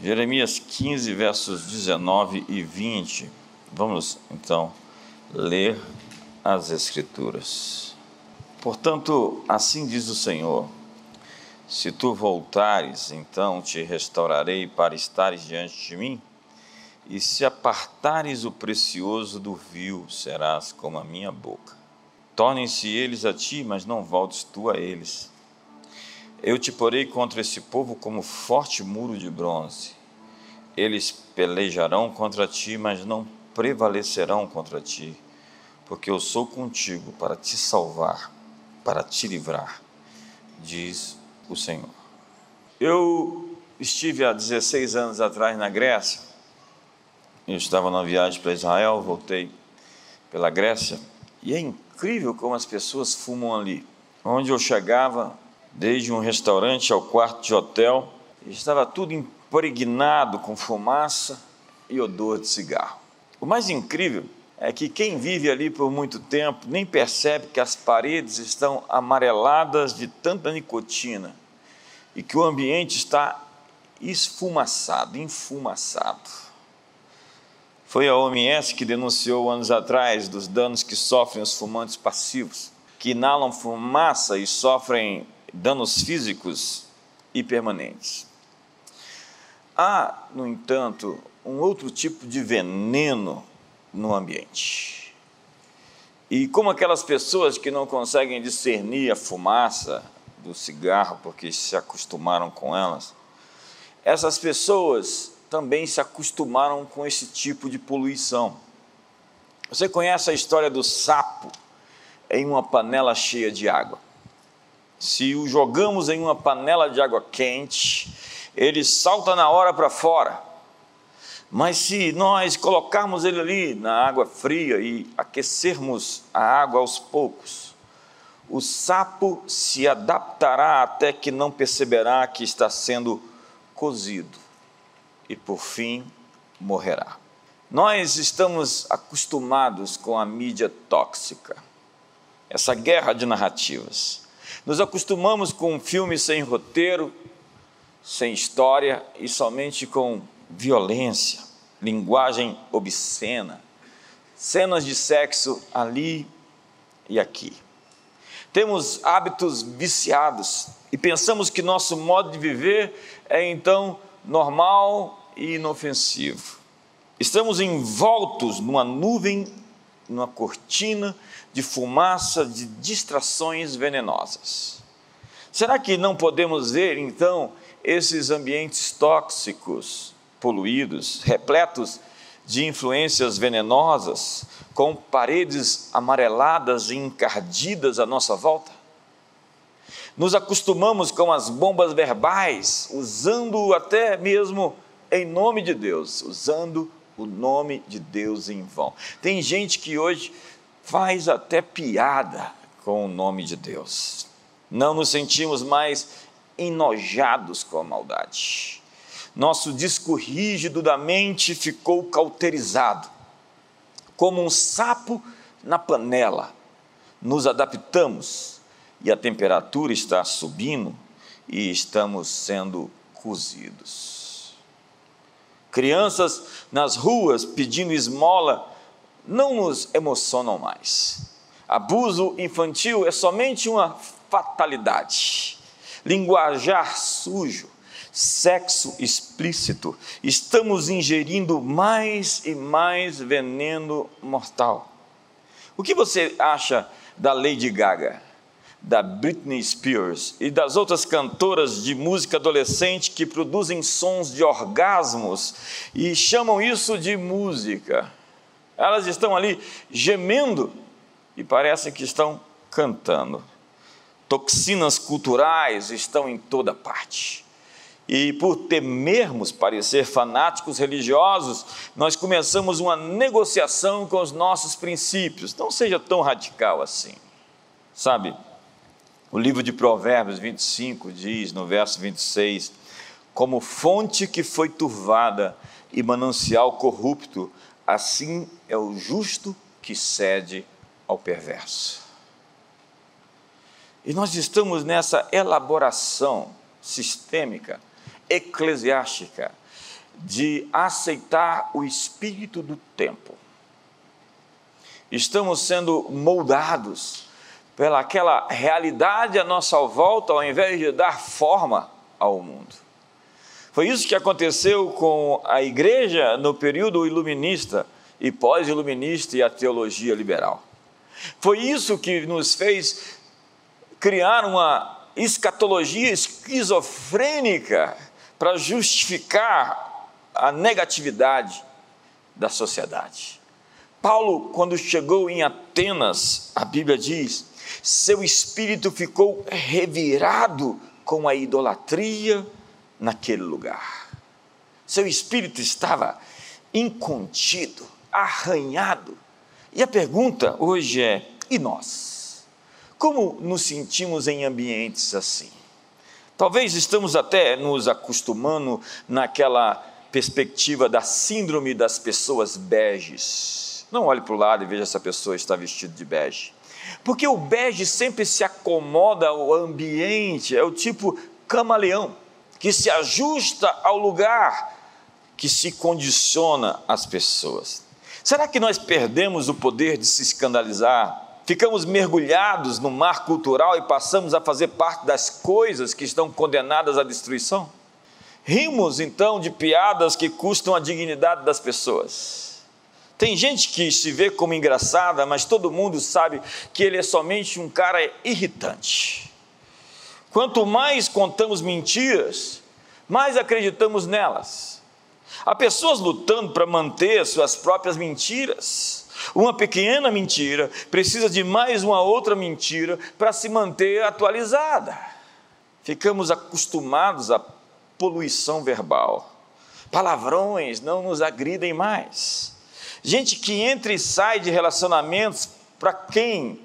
Jeremias 15, versos 19 e 20. Vamos então ler as Escrituras. Portanto, assim diz o Senhor: se tu voltares, então te restaurarei para estares diante de mim, e se apartares o precioso do vil, serás como a minha boca. Tornem-se eles a ti, mas não voltes tu a eles. Eu te porei contra esse povo como forte muro de bronze. Eles pelejarão contra ti, mas não prevalecerão contra ti, porque eu sou contigo para te salvar para te livrar, diz o Senhor. Eu estive há 16 anos atrás na Grécia. Eu estava na viagem para Israel, voltei pela Grécia, e é incrível como as pessoas fumam ali. Onde eu chegava, desde um restaurante ao quarto de hotel, estava tudo impregnado com fumaça e odor de cigarro. O mais incrível é que quem vive ali por muito tempo nem percebe que as paredes estão amareladas de tanta nicotina e que o ambiente está esfumaçado, enfumaçado. Foi a OMS que denunciou anos atrás dos danos que sofrem os fumantes passivos, que inalam fumaça e sofrem danos físicos e permanentes. Há, no entanto, um outro tipo de veneno no ambiente. E como aquelas pessoas que não conseguem discernir a fumaça do cigarro porque se acostumaram com elas, essas pessoas também se acostumaram com esse tipo de poluição. Você conhece a história do sapo em uma panela cheia de água? Se o jogamos em uma panela de água quente, ele salta na hora para fora mas se nós colocarmos ele ali na água fria e aquecermos a água aos poucos, o sapo se adaptará até que não perceberá que está sendo cozido e por fim morrerá. Nós estamos acostumados com a mídia tóxica, essa guerra de narrativas. Nos acostumamos com filmes sem roteiro, sem história e somente com violência, linguagem obscena, cenas de sexo ali e aqui. Temos hábitos viciados e pensamos que nosso modo de viver é então normal e inofensivo. Estamos envoltos numa nuvem, numa cortina de fumaça de distrações venenosas. Será que não podemos ver então esses ambientes tóxicos poluídos, repletos de influências venenosas, com paredes amareladas e encardidas à nossa volta? Nos acostumamos com as bombas verbais, usando até mesmo em nome de Deus, usando o nome de Deus em vão. Tem gente que hoje faz até piada com o nome de Deus. Não nos sentimos mais enojados com a maldade nosso disco rígido da mente ficou cauterizado. Como um sapo na panela, nos adaptamos e a temperatura está subindo e estamos sendo cozidos. Crianças nas ruas pedindo esmola não nos emocionam mais. Abuso infantil é somente uma fatalidade. Linguajar sujo sexo explícito, estamos ingerindo mais e mais veneno mortal. O que você acha da Lady Gaga, da Britney Spears e das outras cantoras de música adolescente que produzem sons de orgasmos e chamam isso de música? Elas estão ali gemendo e parecem que estão cantando. Toxinas culturais estão em toda parte e por temermos parecer fanáticos religiosos, nós começamos uma negociação com os nossos princípios. Não seja tão radical assim. Sabe, o livro de Provérbios 25 diz, no verso 26, como fonte que foi turvada e manancial corrupto, assim é o justo que cede ao perverso. E nós estamos nessa elaboração sistêmica eclesiástica de aceitar o espírito do tempo. Estamos sendo moldados pelaquela realidade à nossa volta, ao invés de dar forma ao mundo. Foi isso que aconteceu com a igreja no período iluminista e pós-iluminista e a teologia liberal. Foi isso que nos fez criar uma escatologia esquizofrênica para justificar a negatividade da sociedade. Paulo, quando chegou em Atenas, a Bíblia diz, seu espírito ficou revirado com a idolatria naquele lugar. Seu espírito estava incontido, arranhado. E a pergunta hoje é: e nós? Como nos sentimos em ambientes assim? Talvez estamos até nos acostumando naquela perspectiva da síndrome das pessoas beges. Não olhe para o lado e veja se a pessoa está vestida de bege. Porque o bege sempre se acomoda ao ambiente, é o tipo camaleão, que se ajusta ao lugar, que se condiciona às pessoas. Será que nós perdemos o poder de se escandalizar ficamos mergulhados no mar cultural e passamos a fazer parte das coisas que estão condenadas à destruição? Rimos então de piadas que custam a dignidade das pessoas. Tem gente que se vê como engraçada, mas todo mundo sabe que ele é somente um cara irritante. Quanto mais contamos mentiras, mais acreditamos nelas. Há pessoas lutando para manter suas próprias mentiras uma pequena mentira precisa de mais uma outra mentira para se manter atualizada. Ficamos acostumados à poluição verbal. Palavrões não nos agridem mais. Gente que entra e sai de relacionamentos para quem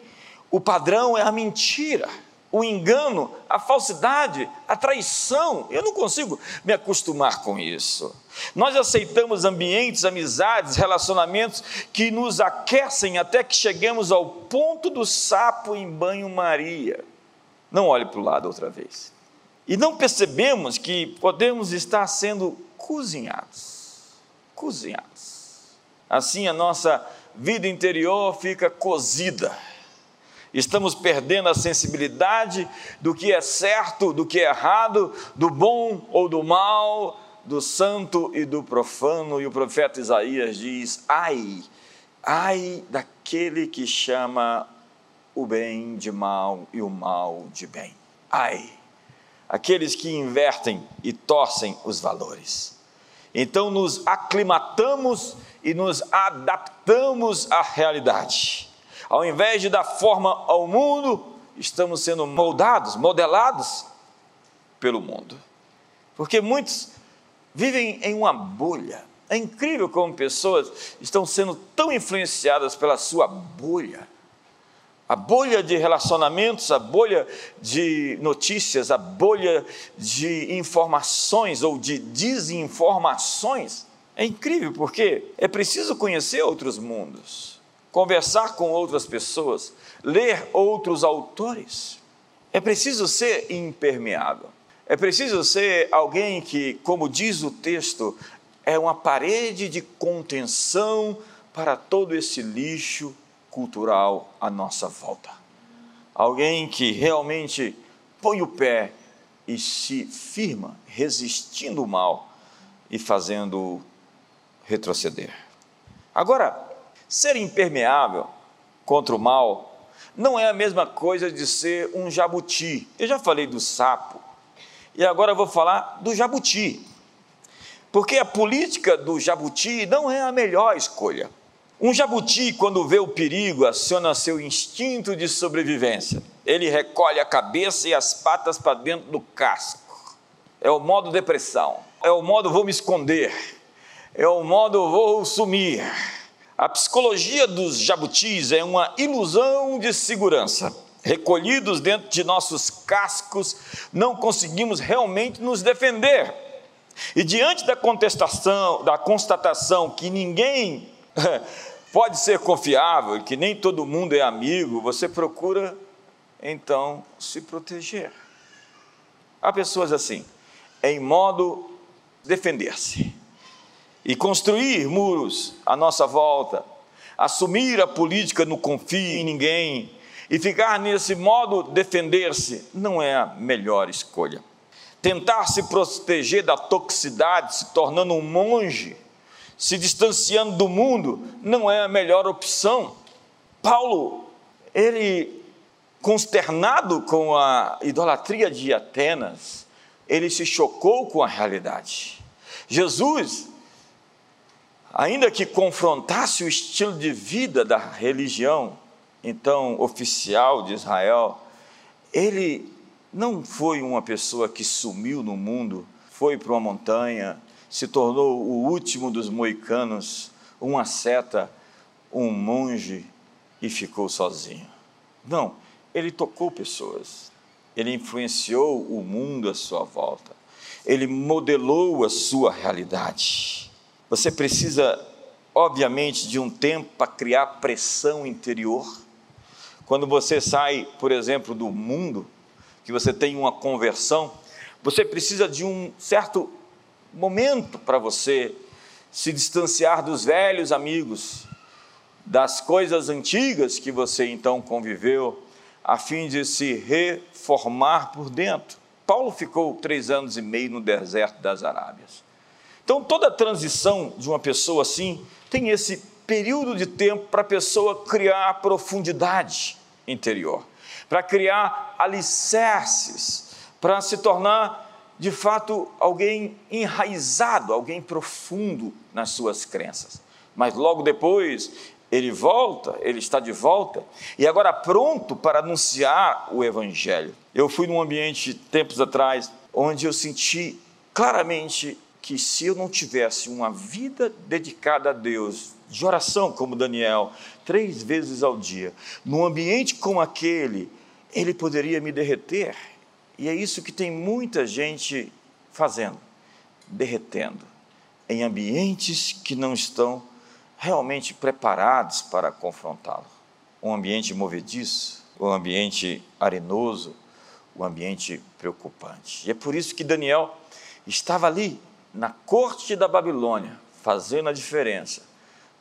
o padrão é a mentira o engano, a falsidade, a traição. Eu não consigo me acostumar com isso. Nós aceitamos ambientes, amizades, relacionamentos que nos aquecem até que cheguemos ao ponto do sapo em banho-maria. Não olhe para o lado outra vez. E não percebemos que podemos estar sendo cozinhados. Cozinhados. Assim a nossa vida interior fica cozida Estamos perdendo a sensibilidade do que é certo, do que é errado, do bom ou do mal, do santo e do profano. E o profeta Isaías diz: Ai, ai daquele que chama o bem de mal e o mal de bem. Ai, aqueles que invertem e torcem os valores. Então nos aclimatamos e nos adaptamos à realidade ao invés de dar forma ao mundo, estamos sendo moldados, modelados pelo mundo. Porque muitos vivem em uma bolha. É incrível como pessoas estão sendo tão influenciadas pela sua bolha. A bolha de relacionamentos, a bolha de notícias, a bolha de informações ou de desinformações. É incrível porque é preciso conhecer outros mundos conversar com outras pessoas, ler outros autores. É preciso ser impermeável. É preciso ser alguém que, como diz o texto, é uma parede de contenção para todo esse lixo cultural à nossa volta. Alguém que realmente põe o pé e se firma, resistindo o mal e fazendo retroceder. Agora, Ser impermeável contra o mal não é a mesma coisa de ser um jabuti. Eu já falei do sapo e agora vou falar do jabuti. Porque a política do jabuti não é a melhor escolha. Um jabuti, quando vê o perigo, aciona seu instinto de sobrevivência. Ele recolhe a cabeça e as patas para dentro do casco. É o modo depressão. É o modo vou me esconder. É o modo vou sumir a psicologia dos jabutis é uma ilusão de segurança. Recolhidos dentro de nossos cascos, não conseguimos realmente nos defender. E diante da contestação, da constatação que ninguém pode ser confiável, que nem todo mundo é amigo, você procura então se proteger. Há pessoas assim, em modo defender-se. E construir muros à nossa volta, assumir a política no confio em ninguém e ficar nesse modo defender-se não é a melhor escolha. Tentar se proteger da toxicidade, se tornando um monge, se distanciando do mundo, não é a melhor opção. Paulo, ele consternado com a idolatria de Atenas, ele se chocou com a realidade. Jesus, ainda que confrontasse o estilo de vida da religião, então oficial de Israel, ele não foi uma pessoa que sumiu no mundo, foi para uma montanha, se tornou o último dos moicanos, uma seta, um monge e ficou sozinho. Não, ele tocou pessoas, ele influenciou o mundo à sua volta, ele modelou a sua realidade. Você precisa, obviamente, de um tempo para criar pressão interior. Quando você sai, por exemplo, do mundo, que você tem uma conversão, você precisa de um certo momento para você se distanciar dos velhos amigos, das coisas antigas que você então conviveu, a fim de se reformar por dentro. Paulo ficou três anos e meio no deserto das Arábias. Então, toda transição de uma pessoa assim tem esse período de tempo para a pessoa criar profundidade interior, para criar alicerces, para se tornar de fato alguém enraizado, alguém profundo nas suas crenças. Mas logo depois ele volta, ele está de volta, e agora pronto para anunciar o Evangelho. Eu fui num ambiente tempos atrás onde eu senti claramente que se eu não tivesse uma vida dedicada a Deus, de oração como Daniel, três vezes ao dia, num ambiente como aquele, ele poderia me derreter. E é isso que tem muita gente fazendo, derretendo, em ambientes que não estão realmente preparados para confrontá-lo. Um ambiente movediço, um ambiente arenoso, um ambiente preocupante. E é por isso que Daniel estava ali, na corte da Babilônia, fazendo a diferença,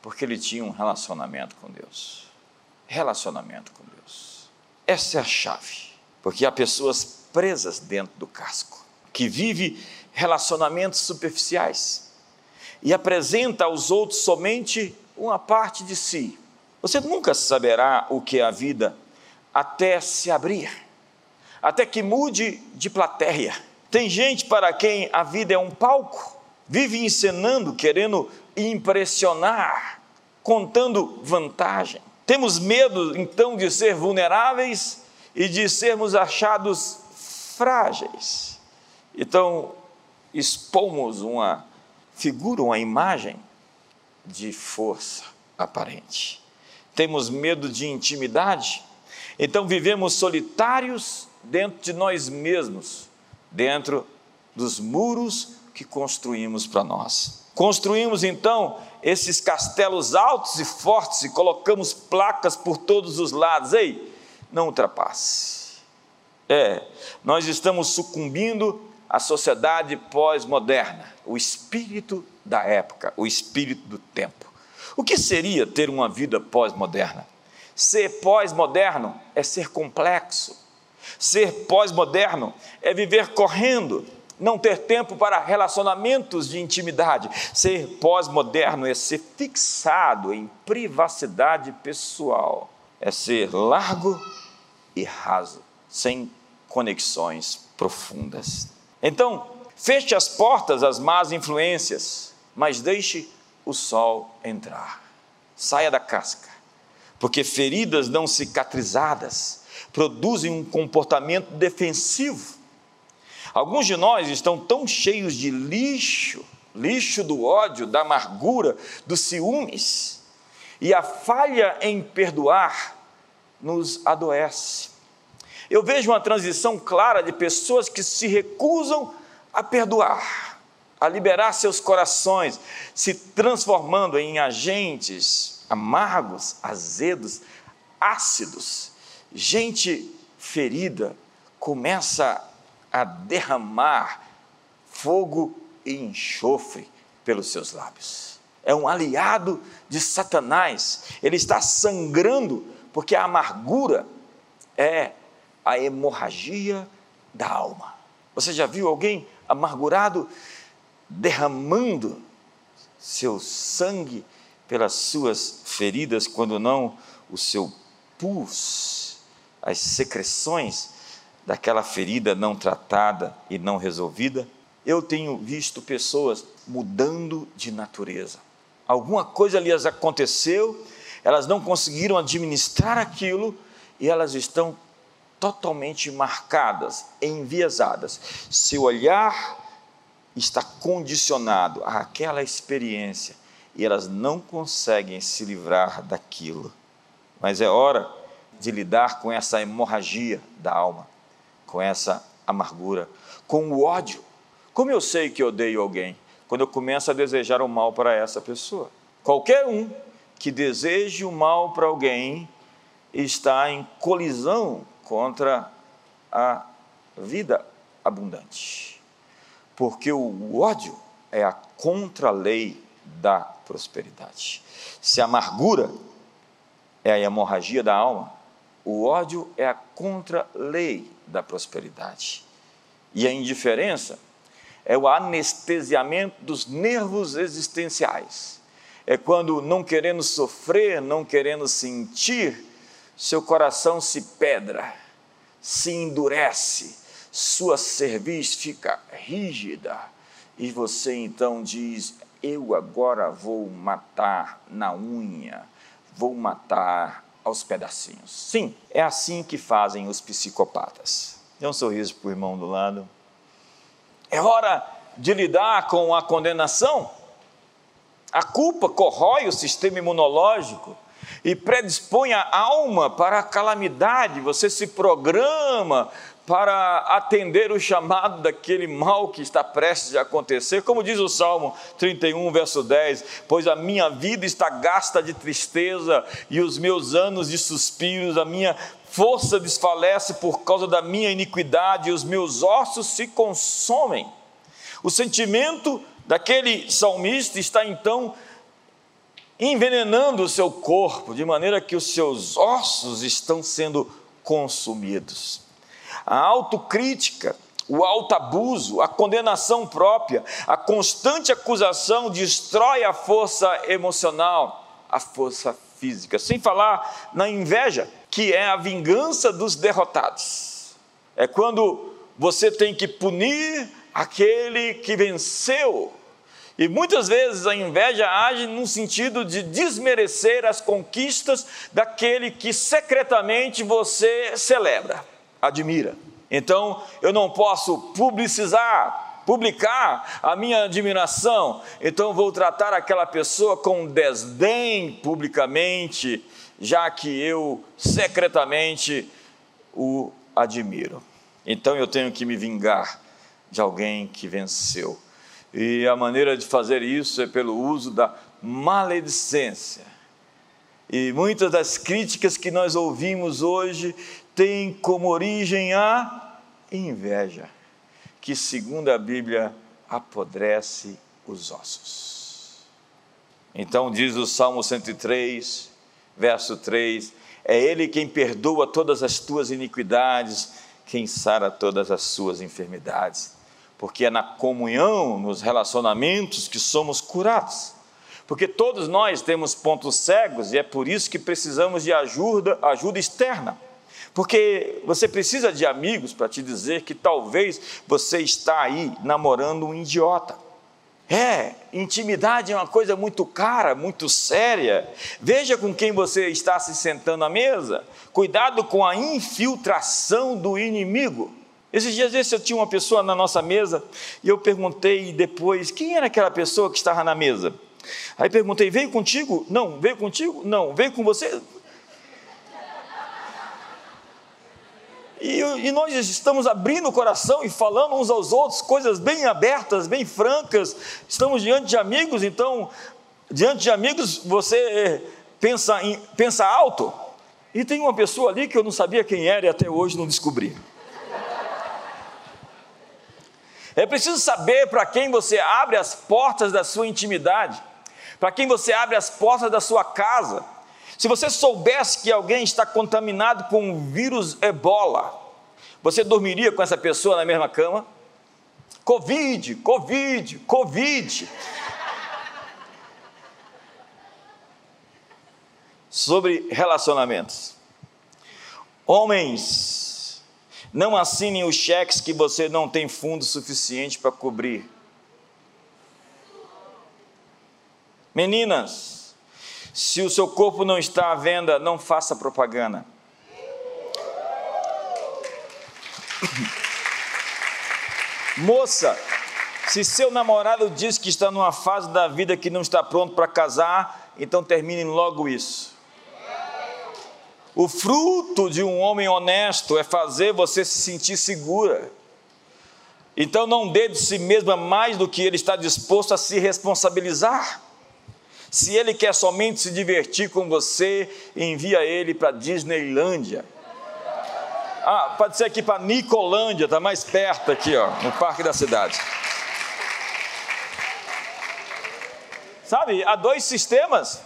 porque ele tinha um relacionamento com Deus. Relacionamento com Deus. Essa é a chave, porque há pessoas presas dentro do casco, que vivem relacionamentos superficiais e apresenta aos outros somente uma parte de si. Você nunca saberá o que é a vida até se abrir, até que mude de plateia. Tem gente para quem a vida é um palco, vive encenando, querendo impressionar, contando vantagem. Temos medo então de ser vulneráveis e de sermos achados frágeis. Então, expomos uma figura, uma imagem de força aparente. Temos medo de intimidade, então vivemos solitários dentro de nós mesmos, dentro dos muros que construímos para nós. Construímos então esses castelos altos e fortes e colocamos placas por todos os lados. Ei, não ultrapasse. É, nós estamos sucumbindo à sociedade pós-moderna o espírito da época, o espírito do tempo. O que seria ter uma vida pós-moderna? Ser pós-moderno é ser complexo. Ser pós-moderno é viver correndo, não ter tempo para relacionamentos de intimidade. Ser pós-moderno é ser fixado em privacidade pessoal, é ser largo e raso, sem conexões profundas. Então, Feche as portas às más influências, mas deixe o sol entrar. Saia da casca, porque feridas não cicatrizadas produzem um comportamento defensivo. Alguns de nós estão tão cheios de lixo, lixo do ódio, da amargura, dos ciúmes, e a falha em perdoar nos adoece. Eu vejo uma transição clara de pessoas que se recusam a perdoar, a liberar seus corações, se transformando em agentes amargos, azedos, ácidos. Gente ferida começa a derramar fogo e enxofre pelos seus lábios. É um aliado de Satanás. Ele está sangrando porque a amargura é a hemorragia da alma. Você já viu alguém amargurado derramando seu sangue pelas suas feridas, quando não o seu pus, as secreções daquela ferida não tratada e não resolvida? Eu tenho visto pessoas mudando de natureza. Alguma coisa lhes aconteceu, elas não conseguiram administrar aquilo e elas estão totalmente marcadas, enviesadas. Seu olhar está condicionado àquela experiência e elas não conseguem se livrar daquilo. Mas é hora de lidar com essa hemorragia da alma, com essa amargura, com o ódio. Como eu sei que odeio alguém? Quando eu começo a desejar o mal para essa pessoa. Qualquer um que deseje o mal para alguém está em colisão contra a vida abundante. Porque o ódio é a contra-lei da prosperidade. Se a amargura é a hemorragia da alma, o ódio é a contra-lei da prosperidade. E a indiferença é o anestesiamento dos nervos existenciais. É quando, não querendo sofrer, não querendo sentir, seu coração se pedra, se endurece, sua cerviz fica rígida e você então diz: Eu agora vou matar na unha, vou matar aos pedacinhos. Sim, é assim que fazem os psicopatas. Dê um sorriso para o irmão do lado. É hora de lidar com a condenação. A culpa corrói o sistema imunológico e predispõe a alma para a calamidade, você se programa para atender o chamado daquele mal que está prestes a acontecer, como diz o Salmo 31, verso 10: Pois a minha vida está gasta de tristeza e os meus anos de suspiros, a minha força desfalece por causa da minha iniquidade e os meus ossos se consomem. O sentimento daquele salmista está então envenenando o seu corpo, de maneira que os seus ossos estão sendo consumidos. A autocrítica, o autoabuso, a condenação própria, a constante acusação destrói a força emocional, a força física, sem falar na inveja, que é a vingança dos derrotados. É quando você tem que punir aquele que venceu. E muitas vezes a inveja age no sentido de desmerecer as conquistas daquele que secretamente você celebra, admira. Então, eu não posso publicizar, publicar a minha admiração, então vou tratar aquela pessoa com desdém publicamente, já que eu secretamente o admiro. Então eu tenho que me vingar de alguém que venceu. E a maneira de fazer isso é pelo uso da maledicência. E muitas das críticas que nós ouvimos hoje têm como origem a inveja, que, segundo a Bíblia, apodrece os ossos. Então, diz o Salmo 103, verso 3: É Ele quem perdoa todas as tuas iniquidades, quem sara todas as suas enfermidades porque é na comunhão, nos relacionamentos que somos curados. Porque todos nós temos pontos cegos e é por isso que precisamos de ajuda, ajuda externa. Porque você precisa de amigos para te dizer que talvez você está aí namorando um idiota. É, intimidade é uma coisa muito cara, muito séria. Veja com quem você está se sentando à mesa. Cuidado com a infiltração do inimigo. Esses dias desses eu tinha uma pessoa na nossa mesa e eu perguntei depois quem era aquela pessoa que estava na mesa. Aí perguntei: veio contigo? Não. Veio contigo? Não. Veio com você? E, e, nós estamos abrindo o coração e falando uns aos outros coisas bem abertas, bem francas. Estamos diante de amigos, então, diante de amigos, você pensa, em, pensa alto. E tem uma pessoa ali que eu não sabia quem era e até hoje não descobri. É preciso saber para quem você abre as portas da sua intimidade, para quem você abre as portas da sua casa. Se você soubesse que alguém está contaminado com o vírus ebola, você dormiria com essa pessoa na mesma cama? Covid, Covid, Covid. Sobre relacionamentos. Homens, não assinem os cheques que você não tem fundo suficiente para cobrir. Meninas, se o seu corpo não está à venda, não faça propaganda. Moça, se seu namorado diz que está numa fase da vida que não está pronto para casar, então termine logo isso. O fruto de um homem honesto é fazer você se sentir segura. Então não dê de si mesma mais do que ele está disposto a se responsabilizar. Se ele quer somente se divertir com você, envia ele para Disneylândia. Ah, pode ser aqui para Nicolândia, está mais perto aqui, ó, no Parque da Cidade. Sabe, há dois sistemas.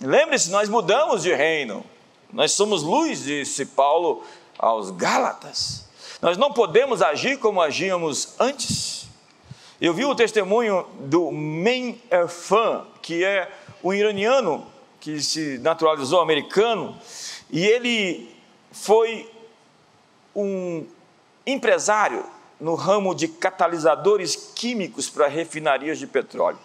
Lembre-se, nós mudamos de reino. Nós somos luz, disse Paulo aos Gálatas. Nós não podemos agir como agíamos antes. Eu vi o testemunho do Men Erfan, que é um iraniano que se naturalizou americano, e ele foi um empresário no ramo de catalisadores químicos para refinarias de petróleo.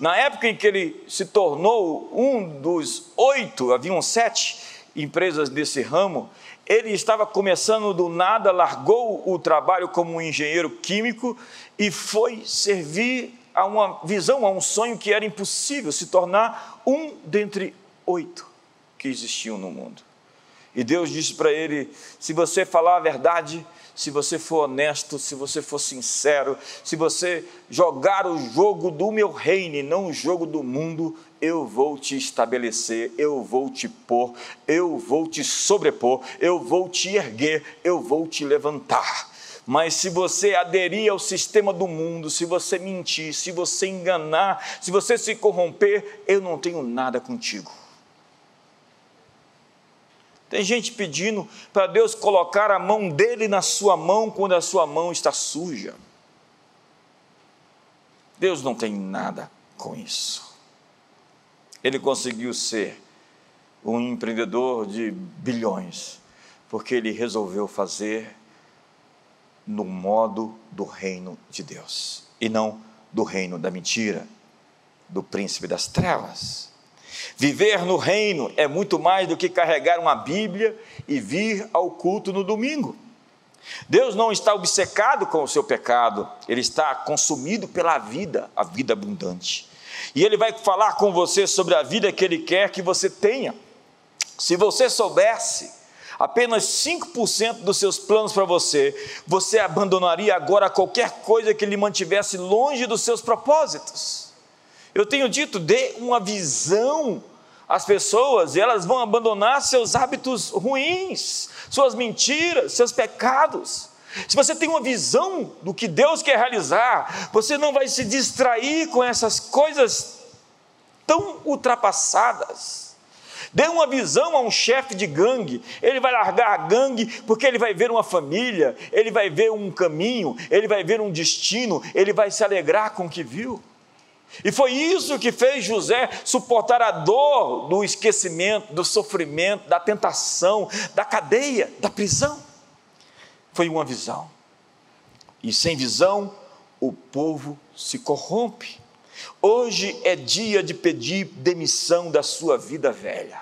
Na época em que ele se tornou um dos oito, haviam sete empresas desse ramo, ele estava começando do nada, largou o trabalho como um engenheiro químico e foi servir a uma visão, a um sonho que era impossível se tornar um dentre oito que existiam no mundo. E Deus disse para ele: se você falar a verdade, se você for honesto, se você for sincero, se você jogar o jogo do meu reino e não o jogo do mundo, eu vou te estabelecer, eu vou te pôr, eu vou te sobrepor, eu vou te erguer, eu vou te levantar. Mas se você aderir ao sistema do mundo, se você mentir, se você enganar, se você se corromper, eu não tenho nada contigo. Tem gente pedindo para Deus colocar a mão dele na sua mão quando a sua mão está suja. Deus não tem nada com isso. Ele conseguiu ser um empreendedor de bilhões, porque ele resolveu fazer no modo do reino de Deus e não do reino da mentira, do príncipe das trevas. Viver no reino é muito mais do que carregar uma Bíblia e vir ao culto no domingo. Deus não está obcecado com o seu pecado, ele está consumido pela vida, a vida abundante. E ele vai falar com você sobre a vida que ele quer que você tenha. Se você soubesse apenas 5% dos seus planos para você, você abandonaria agora qualquer coisa que lhe mantivesse longe dos seus propósitos. Eu tenho dito, dê uma visão às pessoas e elas vão abandonar seus hábitos ruins, suas mentiras, seus pecados. Se você tem uma visão do que Deus quer realizar, você não vai se distrair com essas coisas tão ultrapassadas. Dê uma visão a um chefe de gangue, ele vai largar a gangue porque ele vai ver uma família, ele vai ver um caminho, ele vai ver um destino, ele vai se alegrar com o que viu. E foi isso que fez José suportar a dor do esquecimento, do sofrimento, da tentação, da cadeia, da prisão. Foi uma visão. E sem visão, o povo se corrompe. Hoje é dia de pedir demissão da sua vida velha.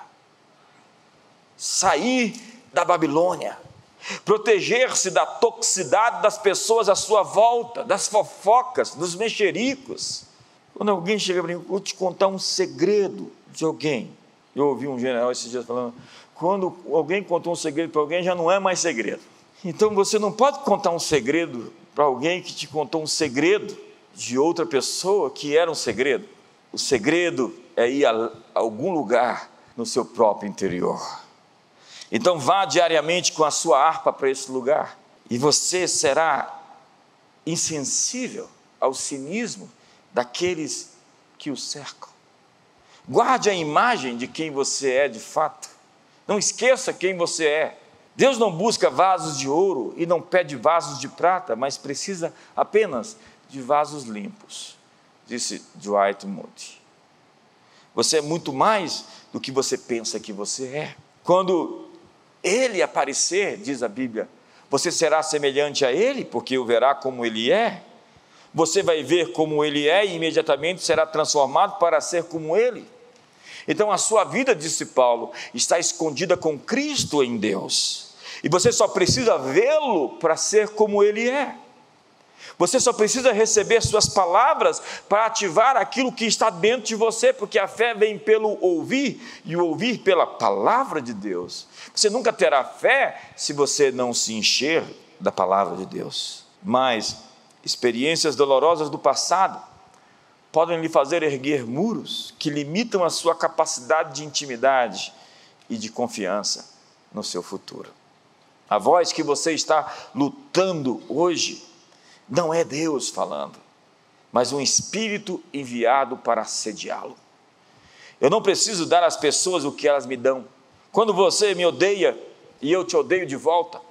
Sair da Babilônia. Proteger-se da toxicidade das pessoas à sua volta, das fofocas, dos mexericos quando alguém chega para mim, vou te contar um segredo de alguém. Eu ouvi um general esses dias falando: quando alguém contou um segredo para alguém, já não é mais segredo. Então você não pode contar um segredo para alguém que te contou um segredo de outra pessoa que era um segredo. O segredo é ir a algum lugar no seu próprio interior. Então vá diariamente com a sua harpa para esse lugar e você será insensível ao cinismo daqueles que o cercam. Guarde a imagem de quem você é de fato. Não esqueça quem você é. Deus não busca vasos de ouro e não pede vasos de prata, mas precisa apenas de vasos limpos, disse Dwight Moody. Você é muito mais do que você pensa que você é. Quando ele aparecer, diz a Bíblia, você será semelhante a ele, porque o verá como ele é. Você vai ver como ele é e imediatamente será transformado para ser como ele. Então a sua vida, disse Paulo, está escondida com Cristo em Deus. E você só precisa vê-lo para ser como ele é. Você só precisa receber suas palavras para ativar aquilo que está dentro de você, porque a fé vem pelo ouvir e o ouvir pela palavra de Deus. Você nunca terá fé se você não se encher da palavra de Deus. Mas experiências dolorosas do passado podem lhe fazer erguer muros que limitam a sua capacidade de intimidade e de confiança no seu futuro. A voz que você está lutando hoje não é Deus falando, mas um espírito enviado para assediá-lo. Eu não preciso dar às pessoas o que elas me dão. Quando você me odeia e eu te odeio de volta,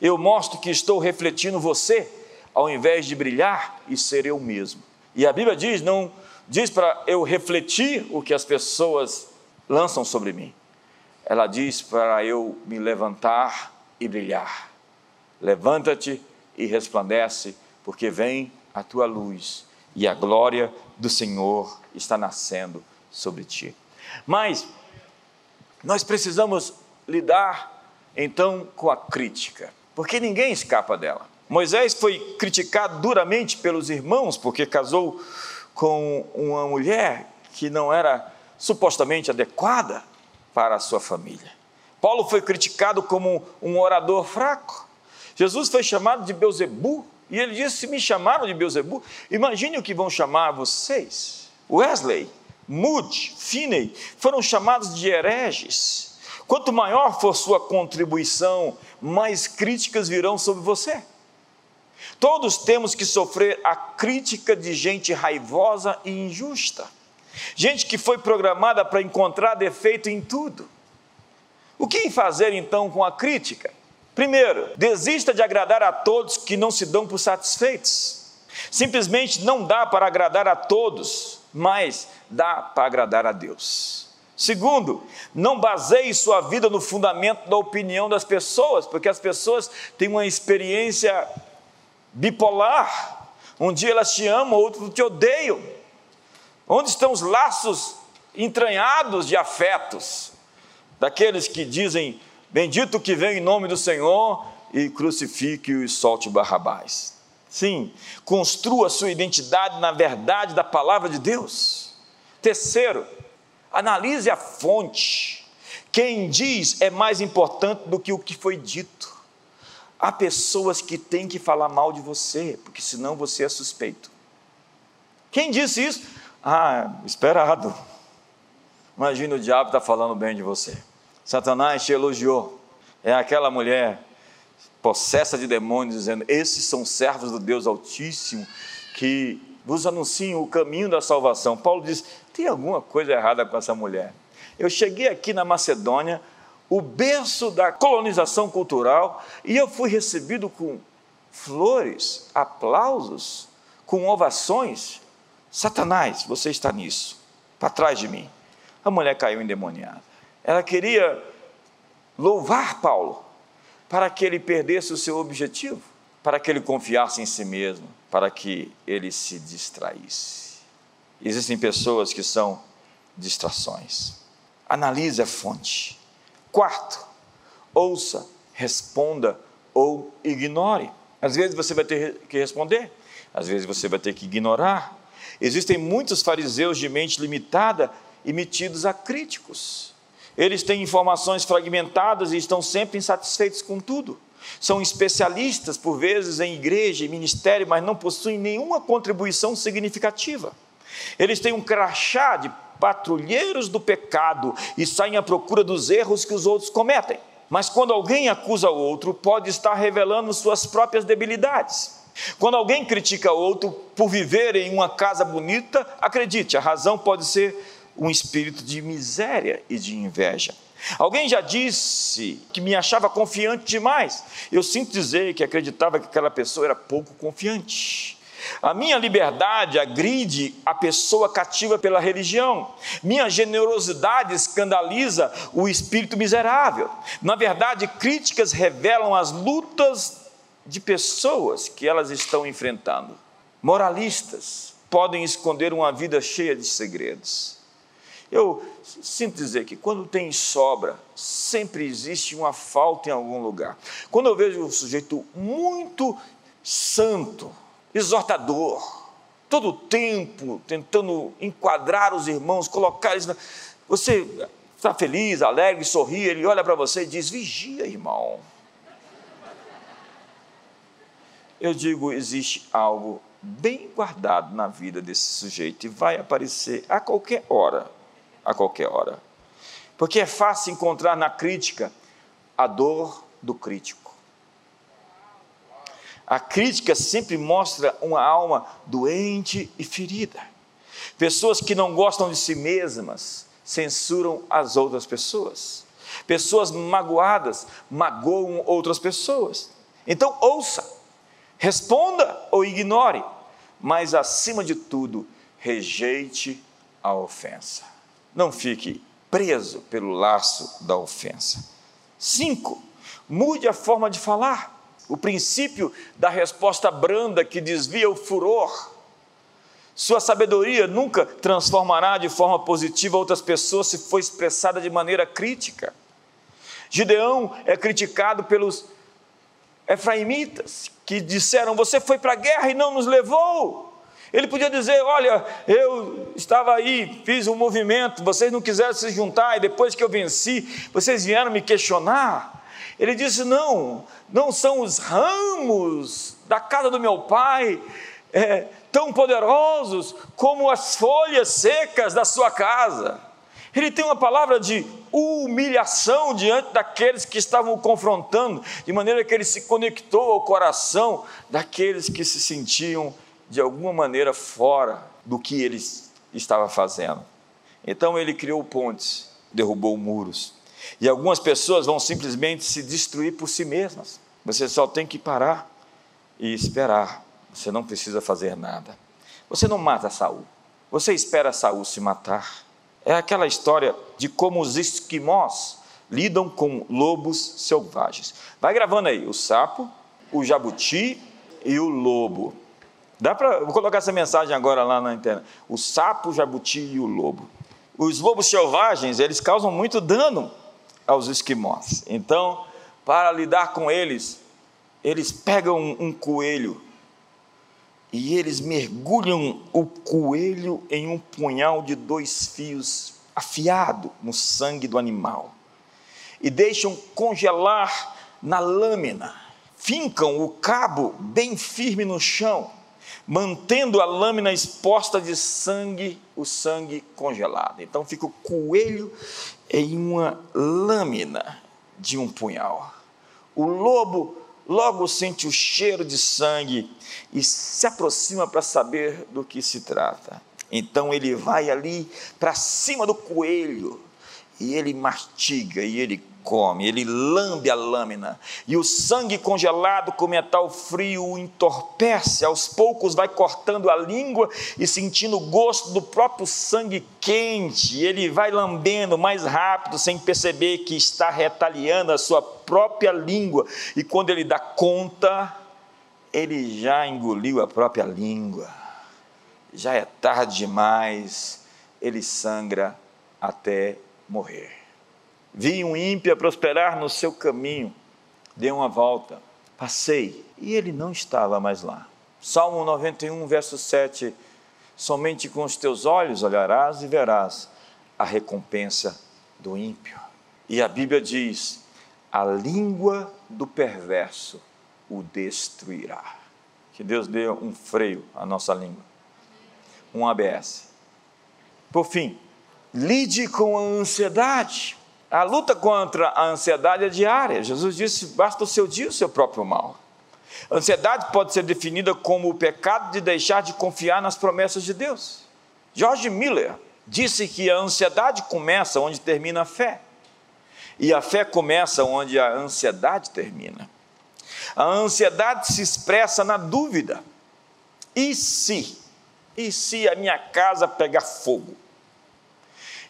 eu mostro que estou refletindo você, ao invés de brilhar e ser eu mesmo. E a Bíblia diz, não diz para eu refletir o que as pessoas lançam sobre mim. Ela diz para eu me levantar e brilhar. Levanta-te e resplandece, porque vem a tua luz e a glória do Senhor está nascendo sobre ti. Mas nós precisamos lidar então com a crítica, porque ninguém escapa dela. Moisés foi criticado duramente pelos irmãos porque casou com uma mulher que não era supostamente adequada para a sua família. Paulo foi criticado como um orador fraco. Jesus foi chamado de Beuzebu, e ele disse: Se me chamaram de Beuzebu, imagine o que vão chamar vocês. Wesley, Moody, Finney foram chamados de hereges. Quanto maior for sua contribuição, mais críticas virão sobre você. Todos temos que sofrer a crítica de gente raivosa e injusta, gente que foi programada para encontrar defeito em tudo. O que fazer então com a crítica? Primeiro, desista de agradar a todos que não se dão por satisfeitos. Simplesmente não dá para agradar a todos, mas dá para agradar a Deus. Segundo, não baseie sua vida no fundamento da opinião das pessoas, porque as pessoas têm uma experiência bipolar. Um dia elas te amam, outro te odeiam. Onde estão os laços entranhados de afetos? daqueles que dizem: Bendito que vem em nome do Senhor e crucifique e solte Barrabás. Sim, construa sua identidade na verdade da palavra de Deus. Terceiro, analise a fonte. Quem diz é mais importante do que o que foi dito. Há pessoas que têm que falar mal de você, porque senão você é suspeito. Quem disse isso? Ah, esperado. Imagina o diabo está falando bem de você. Satanás te elogiou. É aquela mulher possessa de demônios dizendo: Esses são servos do Deus Altíssimo que vos anunciam o caminho da salvação. Paulo diz: tem alguma coisa errada com essa mulher. Eu cheguei aqui na Macedônia, o berço da colonização cultural, e eu fui recebido com flores, aplausos, com ovações. Satanás, você está nisso, para trás de mim. A mulher caiu endemoniada. Ela queria louvar Paulo para que ele perdesse o seu objetivo, para que ele confiasse em si mesmo, para que ele se distraísse. Existem pessoas que são distrações. Analise a fonte. Quarto, ouça, responda ou ignore. Às vezes você vai ter que responder, às vezes você vai ter que ignorar. Existem muitos fariseus de mente limitada e metidos a críticos. Eles têm informações fragmentadas e estão sempre insatisfeitos com tudo. São especialistas, por vezes, em igreja e ministério, mas não possuem nenhuma contribuição significativa. Eles têm um crachá de patrulheiros do pecado e saem à procura dos erros que os outros cometem. Mas quando alguém acusa o outro, pode estar revelando suas próprias debilidades. Quando alguém critica outro por viver em uma casa bonita, acredite, a razão pode ser um espírito de miséria e de inveja. Alguém já disse que me achava confiante demais. Eu sinto dizer que acreditava que aquela pessoa era pouco confiante. A minha liberdade agride a pessoa cativa pela religião. Minha generosidade escandaliza o espírito miserável. Na verdade, críticas revelam as lutas de pessoas que elas estão enfrentando. Moralistas podem esconder uma vida cheia de segredos. Eu sinto dizer que quando tem sobra, sempre existe uma falta em algum lugar. Quando eu vejo um sujeito muito santo, exortador, todo o tempo tentando enquadrar os irmãos, colocar eles. Na... Você está feliz, alegre, sorri, ele olha para você e diz: Vigia, irmão. Eu digo: existe algo bem guardado na vida desse sujeito e vai aparecer a qualquer hora a qualquer hora. Porque é fácil encontrar na crítica a dor do crítico. A crítica sempre mostra uma alma doente e ferida. Pessoas que não gostam de si mesmas censuram as outras pessoas. Pessoas magoadas magoam outras pessoas. Então, ouça, responda ou ignore, mas acima de tudo, rejeite a ofensa. Não fique preso pelo laço da ofensa. Cinco, mude a forma de falar. O princípio da resposta branda que desvia o furor. Sua sabedoria nunca transformará de forma positiva outras pessoas se for expressada de maneira crítica. Gideão é criticado pelos efraimitas que disseram: Você foi para a guerra e não nos levou. Ele podia dizer: Olha, eu estava aí, fiz um movimento, vocês não quiseram se juntar, e depois que eu venci, vocês vieram me questionar. Ele disse: Não, não são os ramos da casa do meu pai é, tão poderosos como as folhas secas da sua casa. Ele tem uma palavra de humilhação diante daqueles que estavam o confrontando, de maneira que ele se conectou ao coração daqueles que se sentiam de alguma maneira fora do que ele estava fazendo. Então ele criou pontes, derrubou muros. E algumas pessoas vão simplesmente se destruir por si mesmas. Você só tem que parar e esperar. Você não precisa fazer nada. Você não mata Saul. Você espera Saul se matar. É aquela história de como os esquimós lidam com lobos selvagens. Vai gravando aí o sapo, o jabuti e o lobo. Dá para vou colocar essa mensagem agora lá na internet. O sapo, o jabuti e o lobo. Os lobos selvagens, eles causam muito dano aos esquimós. Então, para lidar com eles, eles pegam um, um coelho e eles mergulham o coelho em um punhal de dois fios afiado no sangue do animal e deixam congelar na lâmina. Fincam o cabo bem firme no chão mantendo a lâmina exposta de sangue, o sangue congelado. Então fica o coelho em uma lâmina de um punhal. O lobo logo sente o cheiro de sangue e se aproxima para saber do que se trata. Então ele vai ali para cima do coelho e ele mastiga e ele come, ele lambe a lâmina, e o sangue congelado com metal frio o entorpece, aos poucos vai cortando a língua e sentindo o gosto do próprio sangue quente, ele vai lambendo mais rápido, sem perceber que está retaliando a sua própria língua, e quando ele dá conta, ele já engoliu a própria língua, já é tarde demais, ele sangra até morrer. Vi um ímpio prosperar no seu caminho, dei uma volta, passei e ele não estava mais lá. Salmo 91, verso 7: Somente com os teus olhos olharás e verás a recompensa do ímpio. E a Bíblia diz: a língua do perverso o destruirá. Que Deus dê um freio à nossa língua, um ABS. Por fim, lide com a ansiedade. A luta contra a ansiedade é diária. Jesus disse: basta o seu dia o seu próprio mal. A ansiedade pode ser definida como o pecado de deixar de confiar nas promessas de Deus. George Miller disse que a ansiedade começa onde termina a fé, e a fé começa onde a ansiedade termina. A ansiedade se expressa na dúvida. E se? E se a minha casa pegar fogo?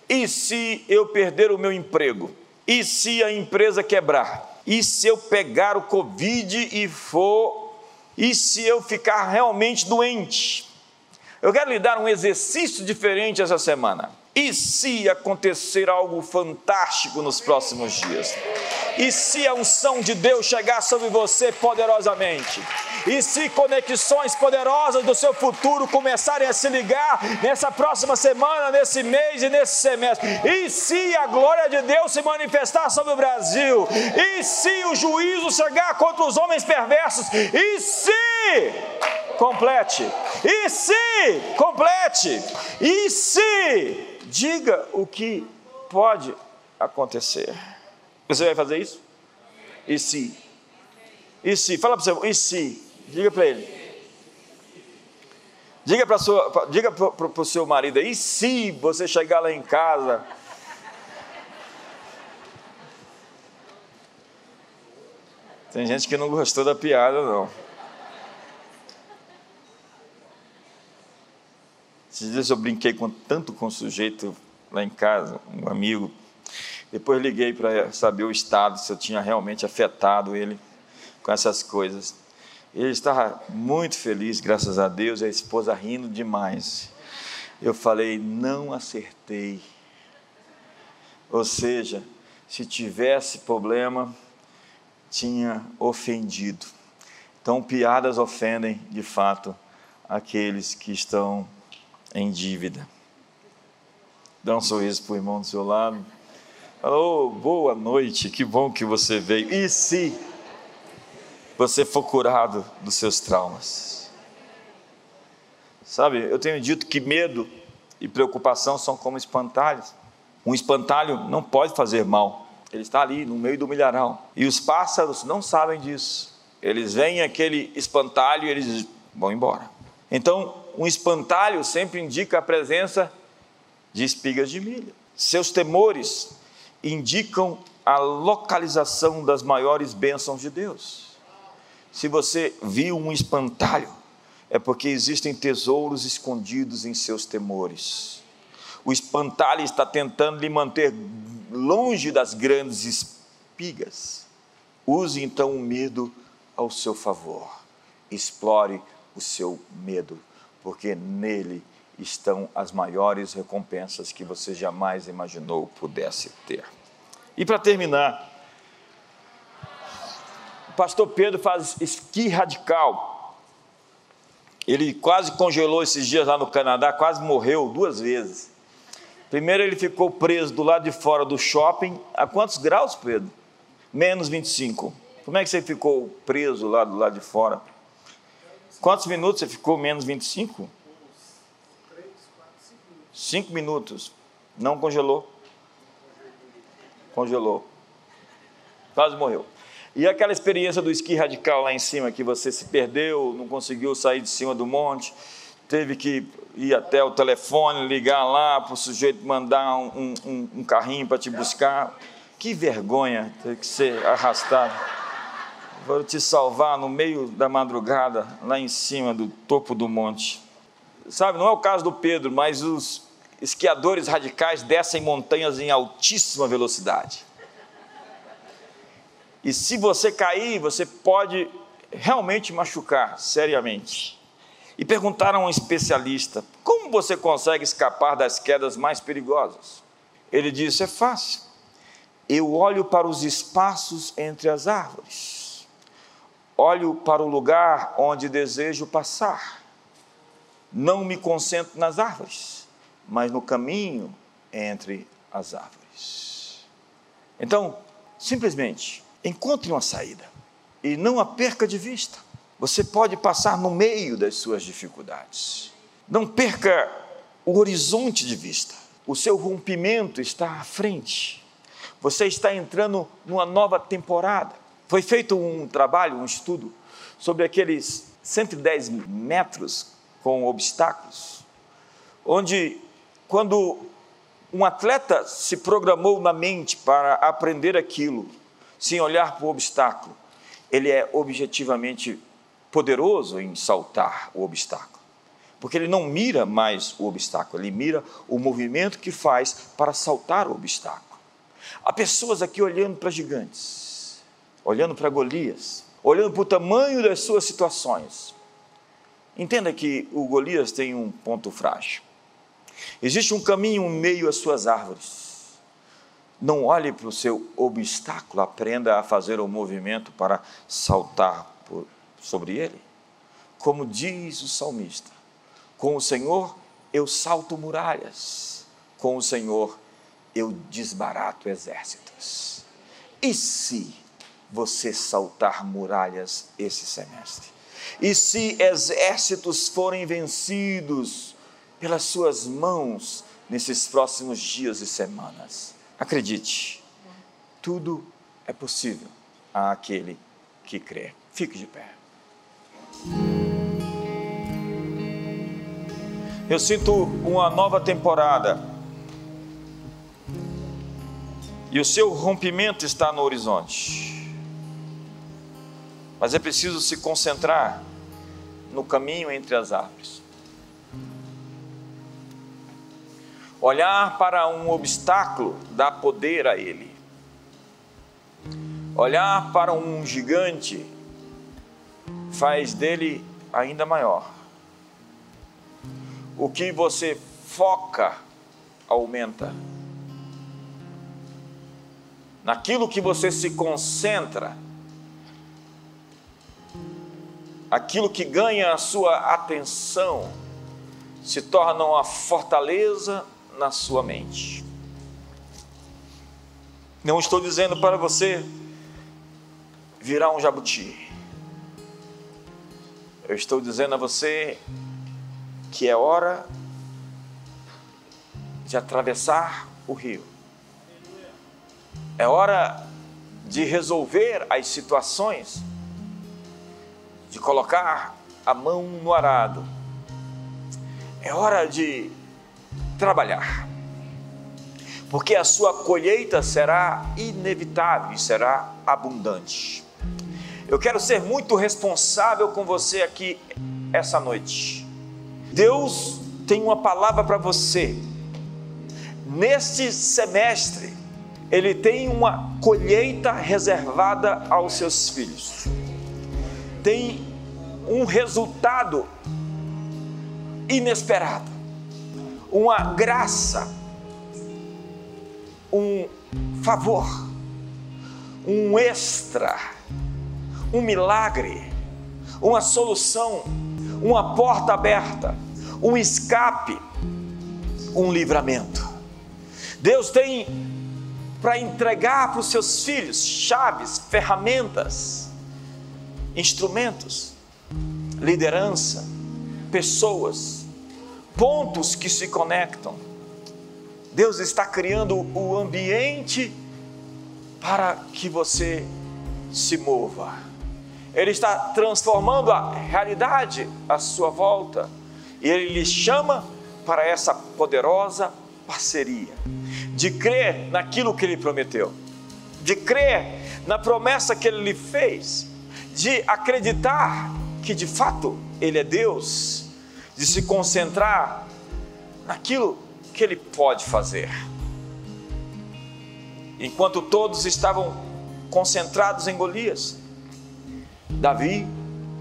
E se eu perder o meu emprego? E se a empresa quebrar? E se eu pegar o Covid e for? E se eu ficar realmente doente? Eu quero lhe dar um exercício diferente essa semana. E se acontecer algo fantástico nos próximos dias? E se a unção de Deus chegar sobre você poderosamente? E se conexões poderosas do seu futuro começarem a se ligar nessa próxima semana, nesse mês e nesse semestre? E se a glória de Deus se manifestar sobre o Brasil? E se o juízo chegar contra os homens perversos? E se complete? E se complete? E se diga o que pode acontecer. Você vai fazer isso? E se? E se? Fala para você, e se? Diga para ele. Diga para sua, diga para o seu marido, e se você chegar lá em casa? Tem gente que não gostou da piada, não. Esses dias eu brinquei com, tanto com o sujeito lá em casa, um amigo. Depois liguei para saber o estado, se eu tinha realmente afetado ele com essas coisas. Ele estava muito feliz, graças a Deus, e a esposa rindo demais. Eu falei, não acertei. Ou seja, se tivesse problema, tinha ofendido. Então, piadas ofendem, de fato, aqueles que estão em dívida. Dá um sorriso para o irmão do seu lado. Fala, oh, boa noite, que bom que você veio. E se você for curado dos seus traumas? Sabe, eu tenho dito que medo e preocupação são como espantalhos. Um espantalho não pode fazer mal, ele está ali no meio do milharal. E os pássaros não sabem disso. Eles veem aquele espantalho e eles vão embora. Então, um espantalho sempre indica a presença de espigas de milho. Seus temores indicam a localização das maiores bênçãos de Deus. Se você viu um espantalho, é porque existem tesouros escondidos em seus temores. O espantalho está tentando lhe manter longe das grandes espigas. Use então o medo ao seu favor. Explore o seu medo, porque nele estão as maiores recompensas que você jamais imaginou pudesse ter. E para terminar, pastor Pedro faz esqui radical. Ele quase congelou esses dias lá no Canadá, quase morreu duas vezes. Primeiro ele ficou preso do lado de fora do shopping. A quantos graus, Pedro? Menos 25. Como é que você ficou preso lá do lado de fora? Quantos minutos você ficou menos 25? Cinco minutos. Não congelou? Congelou. Quase morreu. E aquela experiência do esqui radical lá em cima, que você se perdeu, não conseguiu sair de cima do monte, teve que ir até o telefone, ligar lá para o sujeito mandar um, um, um carrinho para te buscar. Que vergonha ter que ser arrastado. Vou te salvar no meio da madrugada, lá em cima do topo do monte. Sabe, não é o caso do Pedro, mas os, esquiadores radicais descem montanhas em altíssima velocidade. E se você cair, você pode realmente machucar seriamente. E perguntaram a um especialista: como você consegue escapar das quedas mais perigosas? Ele disse: é fácil. Eu olho para os espaços entre as árvores, olho para o lugar onde desejo passar, não me concentro nas árvores mas no caminho entre as árvores. Então, simplesmente, encontre uma saída e não a perca de vista. Você pode passar no meio das suas dificuldades. Não perca o horizonte de vista. O seu rompimento está à frente. Você está entrando numa nova temporada. Foi feito um trabalho, um estudo sobre aqueles 110 metros com obstáculos, onde quando um atleta se programou na mente para aprender aquilo, sem olhar para o obstáculo, ele é objetivamente poderoso em saltar o obstáculo. Porque ele não mira mais o obstáculo, ele mira o movimento que faz para saltar o obstáculo. Há pessoas aqui olhando para gigantes, olhando para Golias, olhando para o tamanho das suas situações. Entenda que o Golias tem um ponto frágil. Existe um caminho em meio às suas árvores. Não olhe para o seu obstáculo, aprenda a fazer o movimento para saltar por, sobre ele. Como diz o salmista: com o Senhor eu salto muralhas, com o Senhor eu desbarato exércitos. E se você saltar muralhas esse semestre? E se exércitos forem vencidos pelas suas mãos nesses próximos dias e semanas? Acredite, tudo é possível àquele que crê. Fique de pé. Eu sinto uma nova temporada. E o seu rompimento está no horizonte. Mas é preciso se concentrar no caminho entre as árvores. Olhar para um obstáculo dá poder a ele. Olhar para um gigante faz dele ainda maior. O que você foca aumenta. Naquilo que você se concentra, aquilo que ganha a sua atenção se torna uma fortaleza na sua mente. Não estou dizendo para você virar um jabuti. Eu estou dizendo a você que é hora de atravessar o rio. É hora de resolver as situações, de colocar a mão no arado. É hora de trabalhar. Porque a sua colheita será inevitável e será abundante. Eu quero ser muito responsável com você aqui essa noite. Deus tem uma palavra para você. Neste semestre, Ele tem uma colheita reservada aos seus filhos. Tem um resultado inesperado uma graça, um favor, um extra, um milagre, uma solução, uma porta aberta, um escape, um livramento. Deus tem para entregar para os seus filhos chaves, ferramentas, instrumentos, liderança, pessoas, pontos que se conectam. Deus está criando o ambiente para que você se mova. Ele está transformando a realidade à sua volta e ele lhe chama para essa poderosa parceria de crer naquilo que ele prometeu, de crer na promessa que ele lhe fez, de acreditar que de fato ele é Deus de se concentrar naquilo que ele pode fazer. Enquanto todos estavam concentrados em Golias, Davi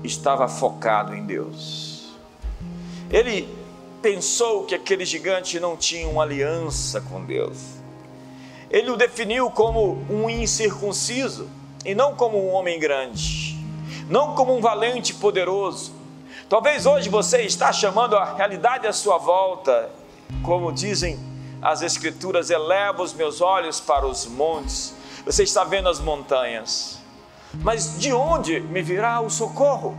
estava focado em Deus. Ele pensou que aquele gigante não tinha uma aliança com Deus. Ele o definiu como um incircunciso e não como um homem grande, não como um valente poderoso, Talvez hoje você está chamando a realidade à sua volta, como dizem as Escrituras, eleva os meus olhos para os montes. Você está vendo as montanhas, mas de onde me virá o socorro?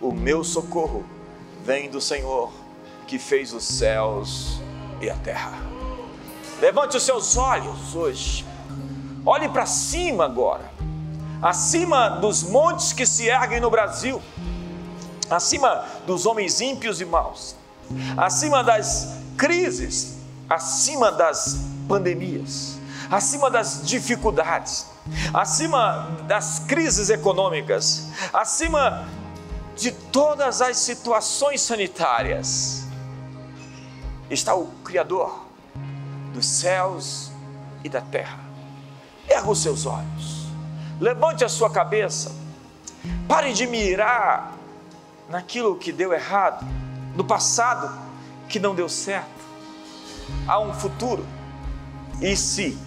O meu socorro vem do Senhor que fez os céus e a terra. Levante os seus olhos hoje, olhe para cima agora. acima dos montes que se erguem no Brasil, acima dos homens ímpios e maus, acima das crises, acima das pandemias, acima das dificuldades, acima das crises econômicas, acima de todas as situações sanitárias, está o Criador dos céus e da terra. Erra os seus olhos, levante a sua cabeça, pare de mirar naquilo que deu errado, no passado que não deu certo. Há um futuro. E se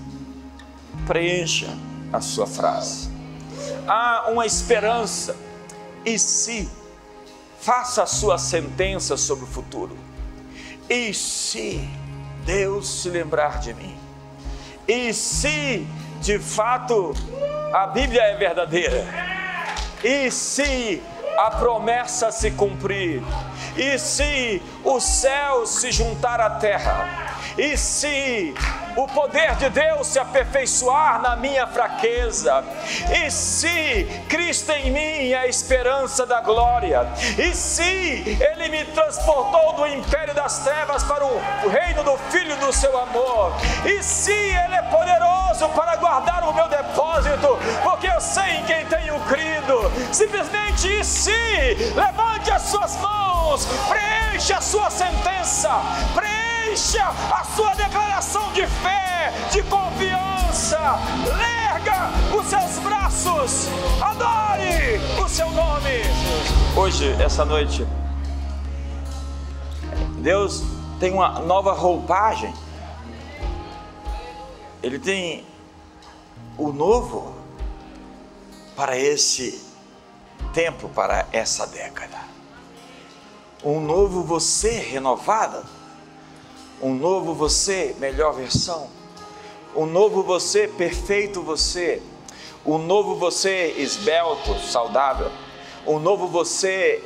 preencha a sua frase. Há uma esperança. E se faça a sua sentença sobre o futuro. E se Deus se lembrar de mim? E se de fato a Bíblia é verdadeira? E se a promessa se cumprir? E se o céu se juntar à terra? E se o poder de Deus se aperfeiçoar na minha fraqueza, e se Cristo em mim é a esperança da glória, e se Ele me transportou do império das trevas para o reino do Filho do seu amor, e se Ele é poderoso para guardar o meu depósito, porque eu sei em quem tenho crido, simplesmente se, levante as suas mãos, preencha a sua sentença, preencha a sua declaração de fé, de confiança. Lerga os seus braços. Adore o seu nome. Hoje, essa noite, Deus tem uma nova roupagem. Ele tem o novo para esse tempo, para essa década. Um novo você renovado um novo você, melhor versão, um novo você, perfeito você, um novo você, esbelto, saudável, um novo você,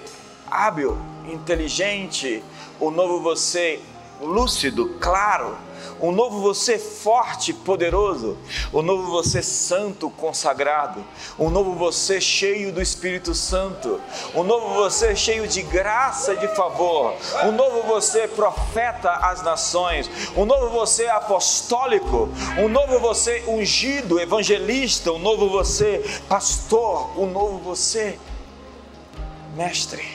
hábil, inteligente, um novo você, lúcido, claro, um novo você forte, poderoso, um novo você santo, consagrado, um novo você cheio do Espírito Santo, um novo você cheio de graça e de favor, um novo você profeta às nações, um novo você apostólico, um novo você ungido, evangelista, um novo você pastor, um novo você mestre,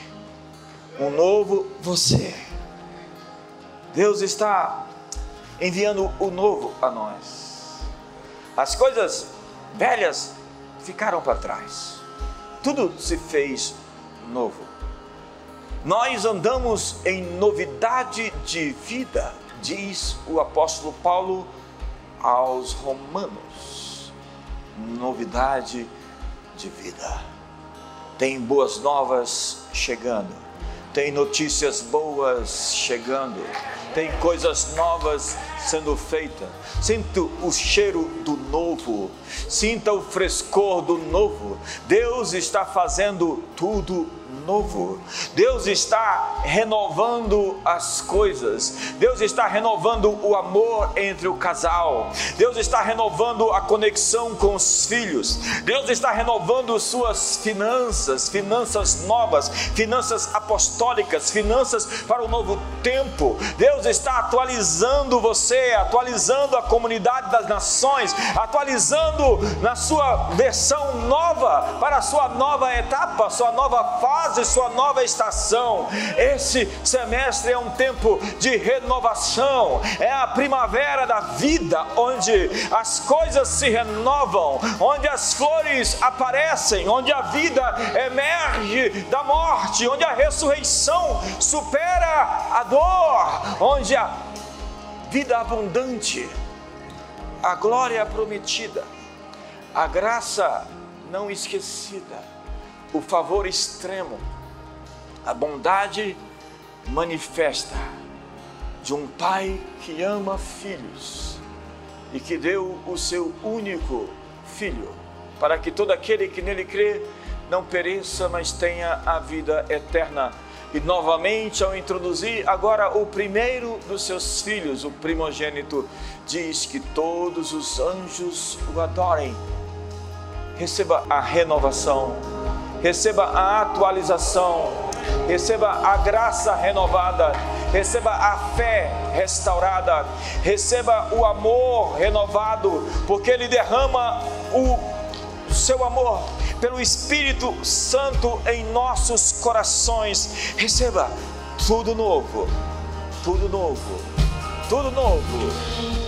um novo você. Deus está enviando o novo a nós. As coisas velhas ficaram para trás, tudo se fez novo. Nós andamos em novidade de vida, diz o apóstolo Paulo aos Romanos. Novidade de vida. Tem boas novas chegando, tem notícias boas chegando tem coisas novas sendo feitas. Sinta o cheiro do novo, sinta o frescor do novo. Deus está fazendo tudo novo. Deus está renovando as coisas. Deus está renovando o amor entre o casal. Deus está renovando a conexão com os filhos. Deus está renovando suas finanças, finanças novas, finanças apostólicas, finanças para o novo tempo. Deus está atualizando você, atualizando a comunidade das nações, atualizando na sua versão nova para a sua nova etapa, sua nova fase fase, sua nova estação. Esse semestre é um tempo de renovação, é a primavera da vida, onde as coisas se renovam, onde as flores aparecem, onde a vida emerge da morte, onde a ressurreição supera a dor, onde a vida abundante, a glória prometida, a graça não esquecida o favor extremo, a bondade manifesta de um pai que ama filhos e que deu o seu único filho para que todo aquele que nele crê não pereça, mas tenha a vida eterna. E novamente, ao introduzir agora o primeiro dos seus filhos, o primogênito, diz que todos os anjos o adorem receba a renovação, receba a atualização, receba a graça renovada, receba a fé restaurada, receba o amor renovado, porque Ele derrama o seu amor pelo Espírito Santo em nossos corações. Receba tudo novo, tudo novo, tudo novo